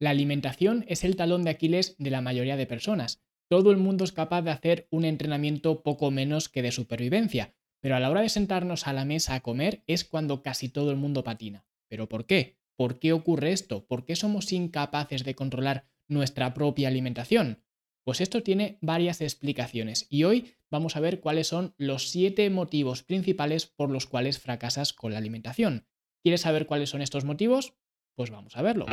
La alimentación es el talón de Aquiles de la mayoría de personas. Todo el mundo es capaz de hacer un entrenamiento poco menos que de supervivencia, pero a la hora de sentarnos a la mesa a comer es cuando casi todo el mundo patina. ¿Pero por qué? ¿Por qué ocurre esto? ¿Por qué somos incapaces de controlar nuestra propia alimentación? Pues esto tiene varias explicaciones y hoy vamos a ver cuáles son los siete motivos principales por los cuales fracasas con la alimentación. ¿Quieres saber cuáles son estos motivos? Pues vamos a verlo.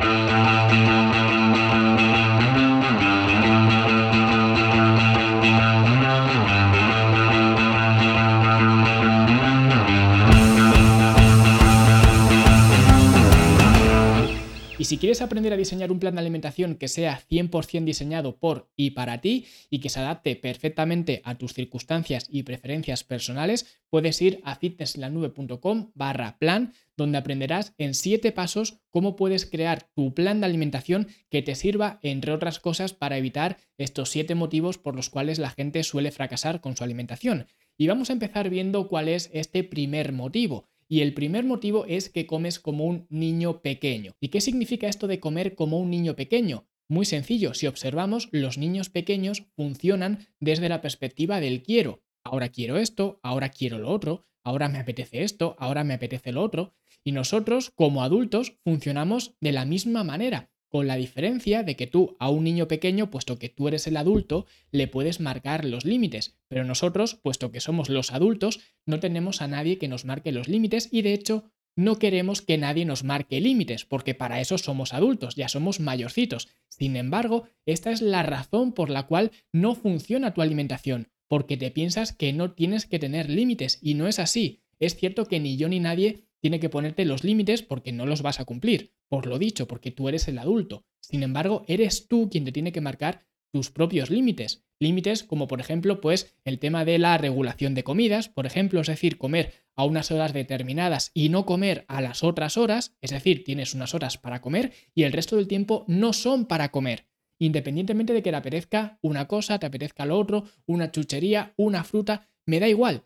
Quieres aprender a diseñar un plan de alimentación que sea 100% diseñado por y para ti y que se adapte perfectamente a tus circunstancias y preferencias personales, puedes ir a fitnesslanube.com barra plan, donde aprenderás en 7 pasos cómo puedes crear tu plan de alimentación que te sirva, entre otras cosas, para evitar estos 7 motivos por los cuales la gente suele fracasar con su alimentación. Y vamos a empezar viendo cuál es este primer motivo. Y el primer motivo es que comes como un niño pequeño. ¿Y qué significa esto de comer como un niño pequeño? Muy sencillo, si observamos, los niños pequeños funcionan desde la perspectiva del quiero. Ahora quiero esto, ahora quiero lo otro, ahora me apetece esto, ahora me apetece lo otro. Y nosotros, como adultos, funcionamos de la misma manera con la diferencia de que tú a un niño pequeño, puesto que tú eres el adulto, le puedes marcar los límites, pero nosotros, puesto que somos los adultos, no tenemos a nadie que nos marque los límites y de hecho no queremos que nadie nos marque límites, porque para eso somos adultos, ya somos mayorcitos. Sin embargo, esta es la razón por la cual no funciona tu alimentación, porque te piensas que no tienes que tener límites y no es así. Es cierto que ni yo ni nadie tiene que ponerte los límites porque no los vas a cumplir, por lo dicho, porque tú eres el adulto. Sin embargo, eres tú quien te tiene que marcar tus propios límites. Límites como por ejemplo, pues el tema de la regulación de comidas, por ejemplo, es decir, comer a unas horas determinadas y no comer a las otras horas, es decir, tienes unas horas para comer y el resto del tiempo no son para comer. Independientemente de que te apetezca una cosa, te apetezca lo otro, una chuchería, una fruta, me da igual.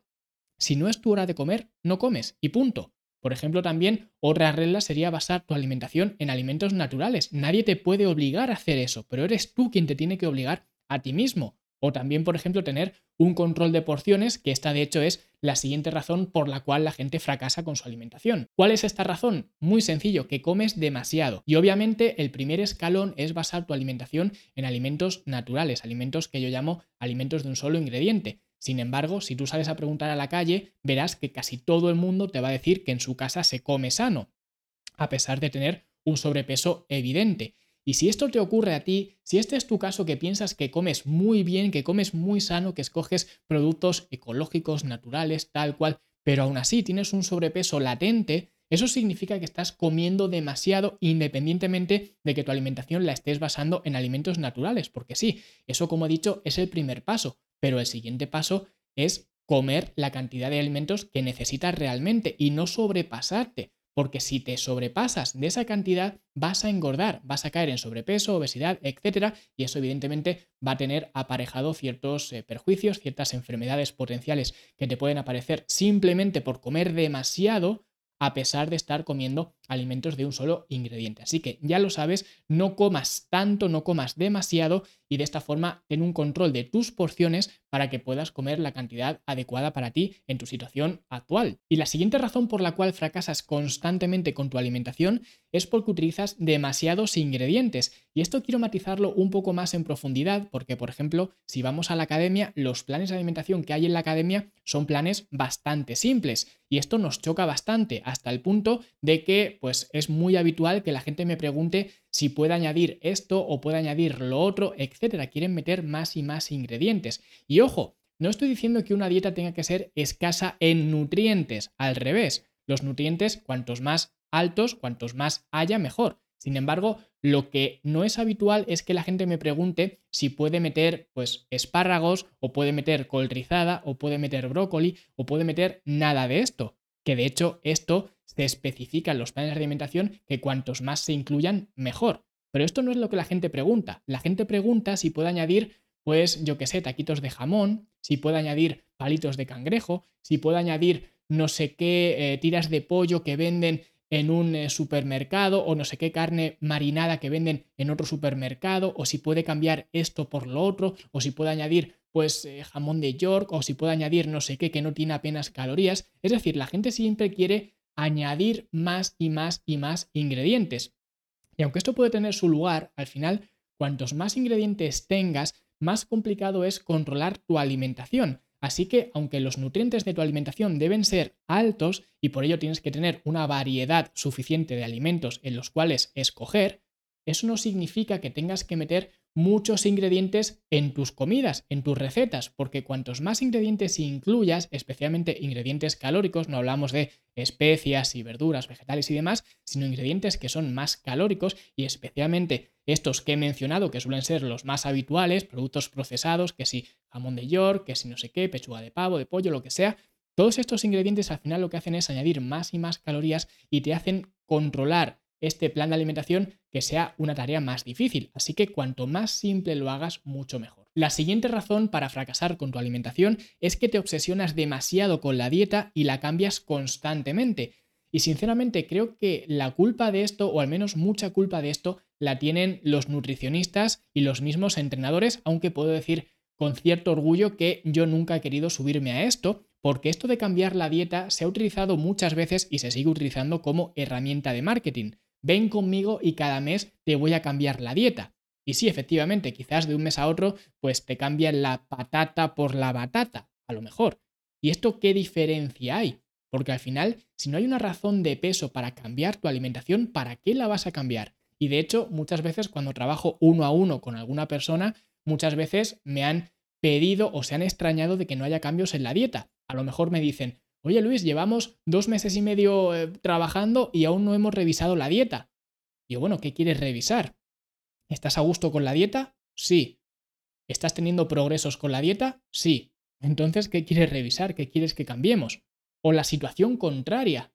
Si no es tu hora de comer, no comes y punto. Por ejemplo, también otra regla sería basar tu alimentación en alimentos naturales. Nadie te puede obligar a hacer eso, pero eres tú quien te tiene que obligar a ti mismo. O también, por ejemplo, tener un control de porciones, que esta de hecho es la siguiente razón por la cual la gente fracasa con su alimentación. ¿Cuál es esta razón? Muy sencillo, que comes demasiado. Y obviamente el primer escalón es basar tu alimentación en alimentos naturales, alimentos que yo llamo alimentos de un solo ingrediente. Sin embargo, si tú sales a preguntar a la calle, verás que casi todo el mundo te va a decir que en su casa se come sano, a pesar de tener un sobrepeso evidente. Y si esto te ocurre a ti, si este es tu caso que piensas que comes muy bien, que comes muy sano, que escoges productos ecológicos, naturales, tal cual, pero aún así tienes un sobrepeso latente, eso significa que estás comiendo demasiado independientemente de que tu alimentación la estés basando en alimentos naturales, porque sí, eso como he dicho es el primer paso, pero el siguiente paso es comer la cantidad de alimentos que necesitas realmente y no sobrepasarte, porque si te sobrepasas de esa cantidad vas a engordar, vas a caer en sobrepeso, obesidad, etcétera, y eso evidentemente va a tener aparejado ciertos eh, perjuicios, ciertas enfermedades potenciales que te pueden aparecer simplemente por comer demasiado a pesar de estar comiendo alimentos de un solo ingrediente. Así que ya lo sabes, no comas tanto, no comas demasiado y de esta forma ten un control de tus porciones para que puedas comer la cantidad adecuada para ti en tu situación actual. Y la siguiente razón por la cual fracasas constantemente con tu alimentación es porque utilizas demasiados ingredientes. Y esto quiero matizarlo un poco más en profundidad porque, por ejemplo, si vamos a la academia, los planes de alimentación que hay en la academia son planes bastante simples. Y esto nos choca bastante hasta el punto de que pues es muy habitual que la gente me pregunte si puede añadir esto o puede añadir lo otro, etcétera. Quieren meter más y más ingredientes. Y ojo, no estoy diciendo que una dieta tenga que ser escasa en nutrientes, al revés. Los nutrientes, cuantos más altos, cuantos más haya, mejor. Sin embargo, lo que no es habitual es que la gente me pregunte si puede meter pues espárragos o puede meter col rizada o puede meter brócoli o puede meter nada de esto, que de hecho esto se especifica en los planes de alimentación que cuantos más se incluyan, mejor. Pero esto no es lo que la gente pregunta. La gente pregunta si puede añadir, pues, yo qué sé, taquitos de jamón, si puede añadir palitos de cangrejo, si puede añadir no sé qué eh, tiras de pollo que venden en un eh, supermercado o no sé qué carne marinada que venden en otro supermercado o si puede cambiar esto por lo otro o si puede añadir pues eh, jamón de York o si puede añadir no sé qué que no tiene apenas calorías. Es decir, la gente siempre quiere añadir más y más y más ingredientes. Y aunque esto puede tener su lugar, al final, cuantos más ingredientes tengas, más complicado es controlar tu alimentación. Así que, aunque los nutrientes de tu alimentación deben ser altos y por ello tienes que tener una variedad suficiente de alimentos en los cuales escoger, eso no significa que tengas que meter muchos ingredientes en tus comidas, en tus recetas, porque cuantos más ingredientes incluyas, especialmente ingredientes calóricos, no hablamos de especias y verduras, vegetales y demás, sino ingredientes que son más calóricos y especialmente estos que he mencionado, que suelen ser los más habituales, productos procesados, que si jamón de york, que si no sé qué, pechuga de pavo, de pollo, lo que sea, todos estos ingredientes al final lo que hacen es añadir más y más calorías y te hacen controlar este plan de alimentación que sea una tarea más difícil. Así que cuanto más simple lo hagas, mucho mejor. La siguiente razón para fracasar con tu alimentación es que te obsesionas demasiado con la dieta y la cambias constantemente. Y sinceramente creo que la culpa de esto, o al menos mucha culpa de esto, la tienen los nutricionistas y los mismos entrenadores, aunque puedo decir con cierto orgullo que yo nunca he querido subirme a esto, porque esto de cambiar la dieta se ha utilizado muchas veces y se sigue utilizando como herramienta de marketing ven conmigo y cada mes te voy a cambiar la dieta. Y sí, efectivamente, quizás de un mes a otro, pues te cambian la patata por la batata, a lo mejor. ¿Y esto qué diferencia hay? Porque al final, si no hay una razón de peso para cambiar tu alimentación, ¿para qué la vas a cambiar? Y de hecho, muchas veces cuando trabajo uno a uno con alguna persona, muchas veces me han pedido o se han extrañado de que no haya cambios en la dieta. A lo mejor me dicen, Oye Luis, llevamos dos meses y medio eh, trabajando y aún no hemos revisado la dieta. Y bueno, ¿qué quieres revisar? ¿Estás a gusto con la dieta? Sí. ¿Estás teniendo progresos con la dieta? Sí. Entonces, ¿qué quieres revisar? ¿Qué quieres que cambiemos? O la situación contraria.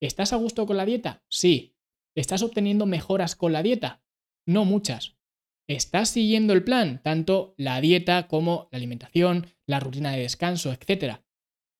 ¿Estás a gusto con la dieta? Sí. ¿Estás obteniendo mejoras con la dieta? No muchas. ¿Estás siguiendo el plan? Tanto la dieta como la alimentación, la rutina de descanso, etcétera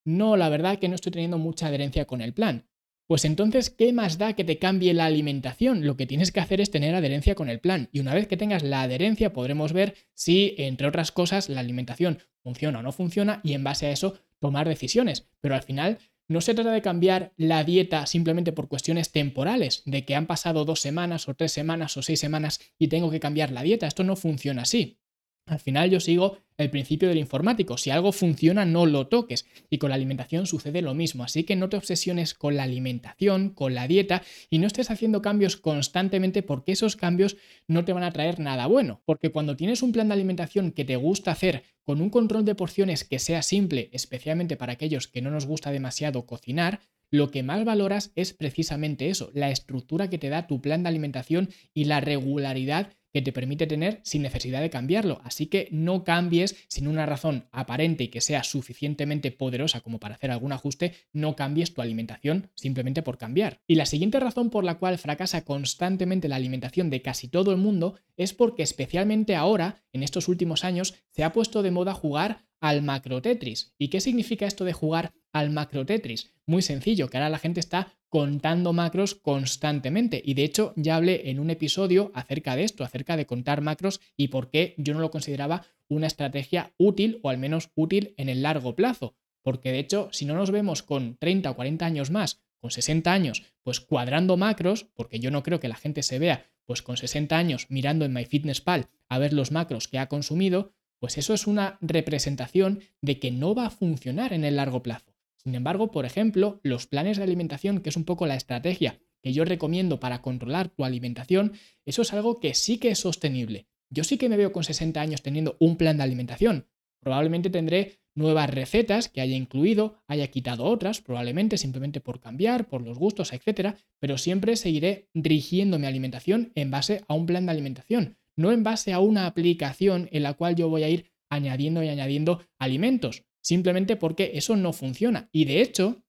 no, la verdad que no estoy teniendo mucha adherencia con el plan. Pues entonces, ¿qué más da que te cambie la alimentación? Lo que tienes que hacer es tener adherencia con el plan. Y una vez que tengas la adherencia, podremos ver si, entre otras cosas, la alimentación funciona o no funciona y en base a eso tomar decisiones. Pero al final, no se trata de cambiar la dieta simplemente por cuestiones temporales, de que han pasado dos semanas o tres semanas o seis semanas y tengo que cambiar la dieta. Esto no funciona así. Al final yo sigo el principio del informático. Si algo funciona, no lo toques. Y con la alimentación sucede lo mismo. Así que no te obsesiones con la alimentación, con la dieta y no estés haciendo cambios constantemente porque esos cambios no te van a traer nada bueno. Porque cuando tienes un plan de alimentación que te gusta hacer con un control de porciones que sea simple, especialmente para aquellos que no nos gusta demasiado cocinar, lo que más valoras es precisamente eso, la estructura que te da tu plan de alimentación y la regularidad que te permite tener sin necesidad de cambiarlo. Así que no cambies sin una razón aparente y que sea suficientemente poderosa como para hacer algún ajuste, no cambies tu alimentación simplemente por cambiar. Y la siguiente razón por la cual fracasa constantemente la alimentación de casi todo el mundo es porque especialmente ahora, en estos últimos años, se ha puesto de moda jugar al macro Tetris. ¿Y qué significa esto de jugar al macro Tetris? Muy sencillo, que ahora la gente está contando macros constantemente. Y de hecho ya hablé en un episodio acerca de esto, acerca de contar macros y por qué yo no lo consideraba una estrategia útil o al menos útil en el largo plazo. Porque de hecho, si no nos vemos con 30 o 40 años más, con 60 años, pues cuadrando macros, porque yo no creo que la gente se vea pues con 60 años mirando en MyFitnessPal a ver los macros que ha consumido, pues eso es una representación de que no va a funcionar en el largo plazo. Sin embargo, por ejemplo, los planes de alimentación, que es un poco la estrategia que yo recomiendo para controlar tu alimentación, eso es algo que sí que es sostenible. Yo sí que me veo con 60 años teniendo un plan de alimentación. Probablemente tendré nuevas recetas que haya incluido, haya quitado otras, probablemente simplemente por cambiar, por los gustos, etcétera, pero siempre seguiré rigiendo mi alimentación en base a un plan de alimentación, no en base a una aplicación en la cual yo voy a ir añadiendo y añadiendo alimentos simplemente porque eso no funciona. Y de hecho,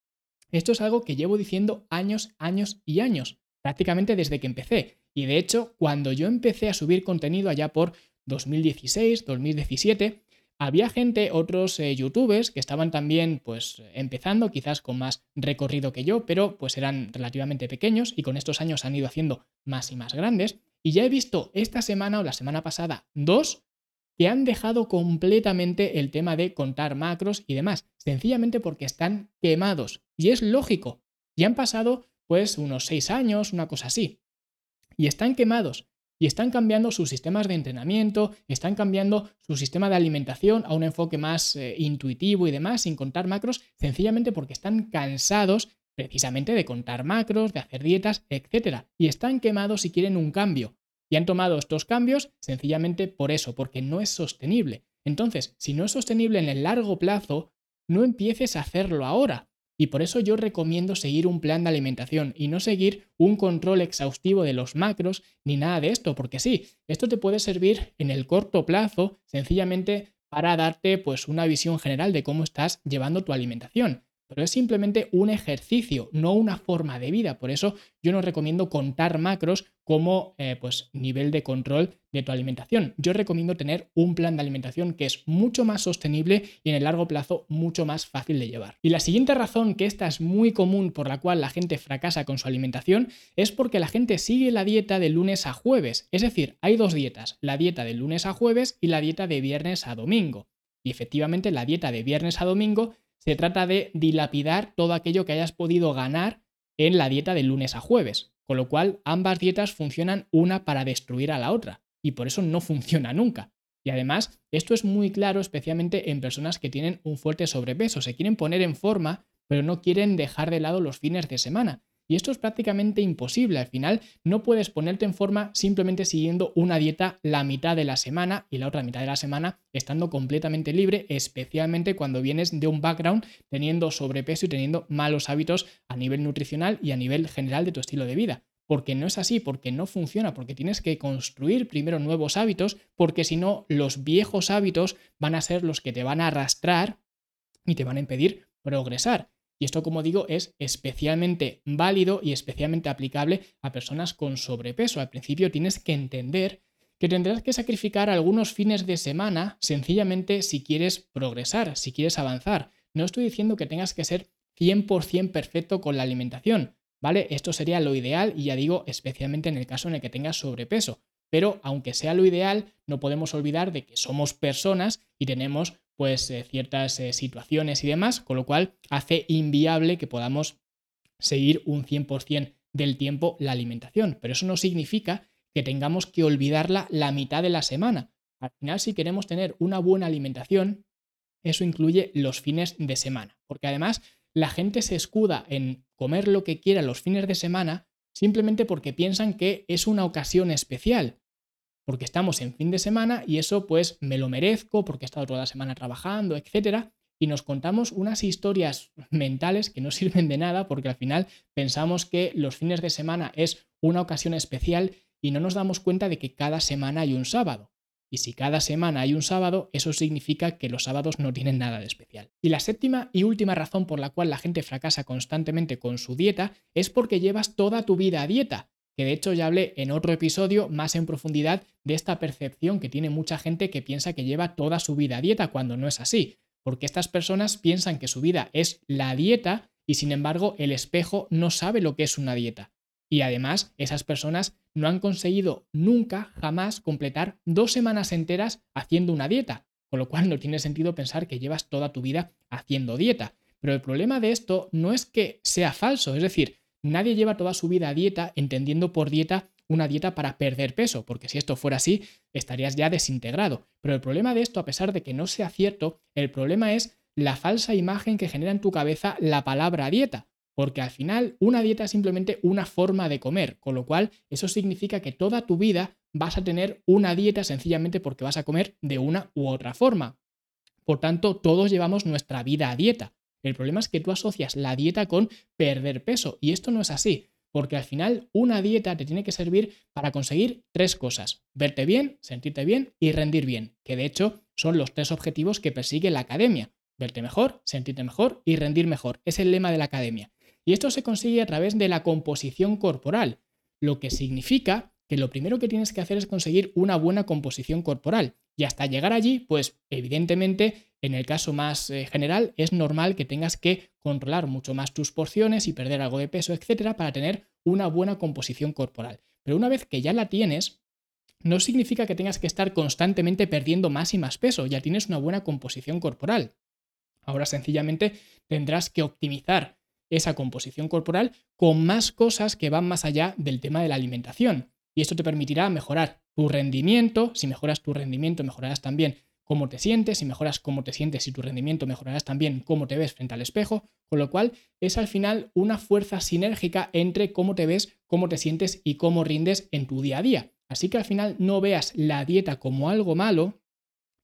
esto es algo que llevo diciendo años, años y años, prácticamente desde que empecé. Y de hecho, cuando yo empecé a subir contenido allá por 2016, 2017, había gente, otros eh, youtubers que estaban también pues empezando, quizás con más recorrido que yo, pero pues eran relativamente pequeños y con estos años han ido haciendo más y más grandes. Y ya he visto esta semana o la semana pasada dos que han dejado completamente el tema de contar macros y demás, sencillamente porque están quemados. Y es lógico. Y han pasado pues unos seis años, una cosa así. Y están quemados y están cambiando sus sistemas de entrenamiento, están cambiando su sistema de alimentación a un enfoque más eh, intuitivo y demás, sin contar macros, sencillamente porque están cansados precisamente de contar macros, de hacer dietas, etc. Y están quemados y quieren un cambio. Y han tomado estos cambios sencillamente por eso, porque no es sostenible. Entonces, si no es sostenible en el largo plazo, no empieces a hacerlo ahora, y por eso yo recomiendo seguir un plan de alimentación y no seguir un control exhaustivo de los macros ni nada de esto, porque sí, esto te puede servir en el corto plazo sencillamente para darte pues una visión general de cómo estás llevando tu alimentación pero es simplemente un ejercicio, no una forma de vida. Por eso yo no recomiendo contar macros como eh, pues, nivel de control de tu alimentación. Yo recomiendo tener un plan de alimentación que es mucho más sostenible y en el largo plazo mucho más fácil de llevar. Y la siguiente razón, que esta es muy común por la cual la gente fracasa con su alimentación, es porque la gente sigue la dieta de lunes a jueves. Es decir, hay dos dietas, la dieta de lunes a jueves y la dieta de viernes a domingo. Y efectivamente la dieta de viernes a domingo se trata de dilapidar todo aquello que hayas podido ganar en la dieta de lunes a jueves, con lo cual ambas dietas funcionan una para destruir a la otra, y por eso no funciona nunca. Y además, esto es muy claro especialmente en personas que tienen un fuerte sobrepeso, se quieren poner en forma, pero no quieren dejar de lado los fines de semana. Y esto es prácticamente imposible. Al final no puedes ponerte en forma simplemente siguiendo una dieta la mitad de la semana y la otra mitad de la semana estando completamente libre, especialmente cuando vienes de un background teniendo sobrepeso y teniendo malos hábitos a nivel nutricional y a nivel general de tu estilo de vida. Porque no es así, porque no funciona, porque tienes que construir primero nuevos hábitos, porque si no, los viejos hábitos van a ser los que te van a arrastrar y te van a impedir progresar. Y esto, como digo, es especialmente válido y especialmente aplicable a personas con sobrepeso. Al principio tienes que entender que tendrás que sacrificar algunos fines de semana sencillamente si quieres progresar, si quieres avanzar. No estoy diciendo que tengas que ser 100% perfecto con la alimentación, ¿vale? Esto sería lo ideal y ya digo, especialmente en el caso en el que tengas sobrepeso. Pero aunque sea lo ideal, no podemos olvidar de que somos personas y tenemos pues eh, ciertas eh, situaciones y demás, con lo cual hace inviable que podamos seguir un 100% del tiempo la alimentación. Pero eso no significa que tengamos que olvidarla la mitad de la semana. Al final, si queremos tener una buena alimentación, eso incluye los fines de semana, porque además la gente se escuda en comer lo que quiera los fines de semana simplemente porque piensan que es una ocasión especial porque estamos en fin de semana y eso pues me lo merezco porque he estado toda la semana trabajando, etcétera, y nos contamos unas historias mentales que no sirven de nada porque al final pensamos que los fines de semana es una ocasión especial y no nos damos cuenta de que cada semana hay un sábado. Y si cada semana hay un sábado, eso significa que los sábados no tienen nada de especial. Y la séptima y última razón por la cual la gente fracasa constantemente con su dieta es porque llevas toda tu vida a dieta que de hecho ya hablé en otro episodio más en profundidad de esta percepción que tiene mucha gente que piensa que lleva toda su vida a dieta cuando no es así, porque estas personas piensan que su vida es la dieta y sin embargo el espejo no sabe lo que es una dieta. Y además esas personas no han conseguido nunca, jamás completar dos semanas enteras haciendo una dieta, con lo cual no tiene sentido pensar que llevas toda tu vida haciendo dieta. Pero el problema de esto no es que sea falso, es decir, Nadie lleva toda su vida a dieta entendiendo por dieta una dieta para perder peso, porque si esto fuera así, estarías ya desintegrado. Pero el problema de esto, a pesar de que no sea cierto, el problema es la falsa imagen que genera en tu cabeza la palabra dieta. Porque al final una dieta es simplemente una forma de comer, con lo cual eso significa que toda tu vida vas a tener una dieta sencillamente porque vas a comer de una u otra forma. Por tanto, todos llevamos nuestra vida a dieta. El problema es que tú asocias la dieta con perder peso y esto no es así, porque al final una dieta te tiene que servir para conseguir tres cosas, verte bien, sentirte bien y rendir bien, que de hecho son los tres objetivos que persigue la academia, verte mejor, sentirte mejor y rendir mejor, es el lema de la academia. Y esto se consigue a través de la composición corporal, lo que significa que lo primero que tienes que hacer es conseguir una buena composición corporal. Y hasta llegar allí, pues evidentemente, en el caso más eh, general, es normal que tengas que controlar mucho más tus porciones y perder algo de peso, etcétera, para tener una buena composición corporal. Pero una vez que ya la tienes, no significa que tengas que estar constantemente perdiendo más y más peso, ya tienes una buena composición corporal. Ahora sencillamente tendrás que optimizar esa composición corporal con más cosas que van más allá del tema de la alimentación. Y esto te permitirá mejorar tu rendimiento. Si mejoras tu rendimiento, mejorarás también cómo te sientes. Si mejoras cómo te sientes y tu rendimiento, mejorarás también cómo te ves frente al espejo. Con lo cual es al final una fuerza sinérgica entre cómo te ves, cómo te sientes y cómo rindes en tu día a día. Así que al final no veas la dieta como algo malo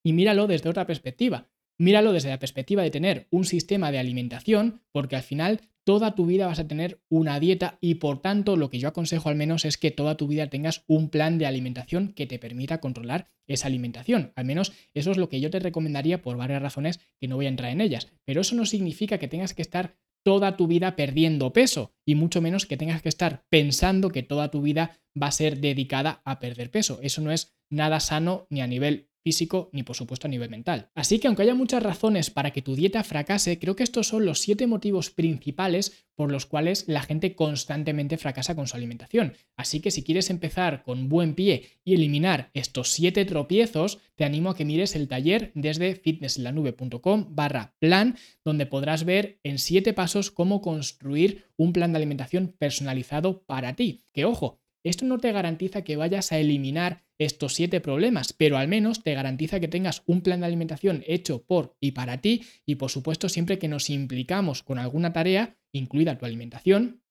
y míralo desde otra perspectiva. Míralo desde la perspectiva de tener un sistema de alimentación, porque al final toda tu vida vas a tener una dieta y por tanto lo que yo aconsejo al menos es que toda tu vida tengas un plan de alimentación que te permita controlar esa alimentación. Al menos eso es lo que yo te recomendaría por varias razones que no voy a entrar en ellas. Pero eso no significa que tengas que estar toda tu vida perdiendo peso y mucho menos que tengas que estar pensando que toda tu vida va a ser dedicada a perder peso. Eso no es nada sano ni a nivel físico ni por supuesto a nivel mental. Así que aunque haya muchas razones para que tu dieta fracase, creo que estos son los siete motivos principales por los cuales la gente constantemente fracasa con su alimentación. Así que si quieres empezar con buen pie y eliminar estos siete tropiezos, te animo a que mires el taller desde fitnesslanube.com barra plan, donde podrás ver en siete pasos cómo construir un plan de alimentación personalizado para ti. Que ojo, esto no te garantiza que vayas a eliminar estos siete problemas, pero al menos te garantiza que tengas un plan de alimentación hecho por y para ti y por supuesto siempre que nos implicamos con alguna tarea, incluida tu alimentación,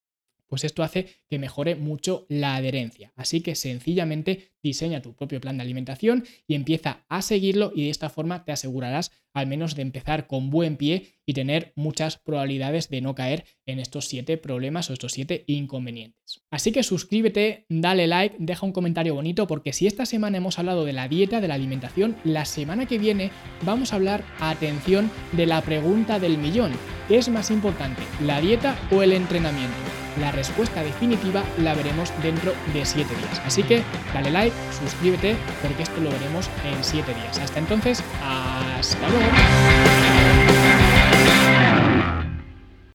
pues esto hace que mejore mucho la adherencia. Así que sencillamente diseña tu propio plan de alimentación y empieza a seguirlo y de esta forma te asegurarás al menos de empezar con buen pie y tener muchas probabilidades de no caer en estos siete problemas o estos siete inconvenientes. Así que suscríbete, dale like, deja un comentario bonito porque si esta semana hemos hablado de la dieta, de la alimentación, la semana que viene vamos a hablar, atención, de la pregunta del millón. ¿Qué es más importante, la dieta o el entrenamiento? La respuesta definitiva la veremos dentro de 7 días. Así que dale like, suscríbete porque esto lo veremos en 7 días. Hasta entonces, hasta luego.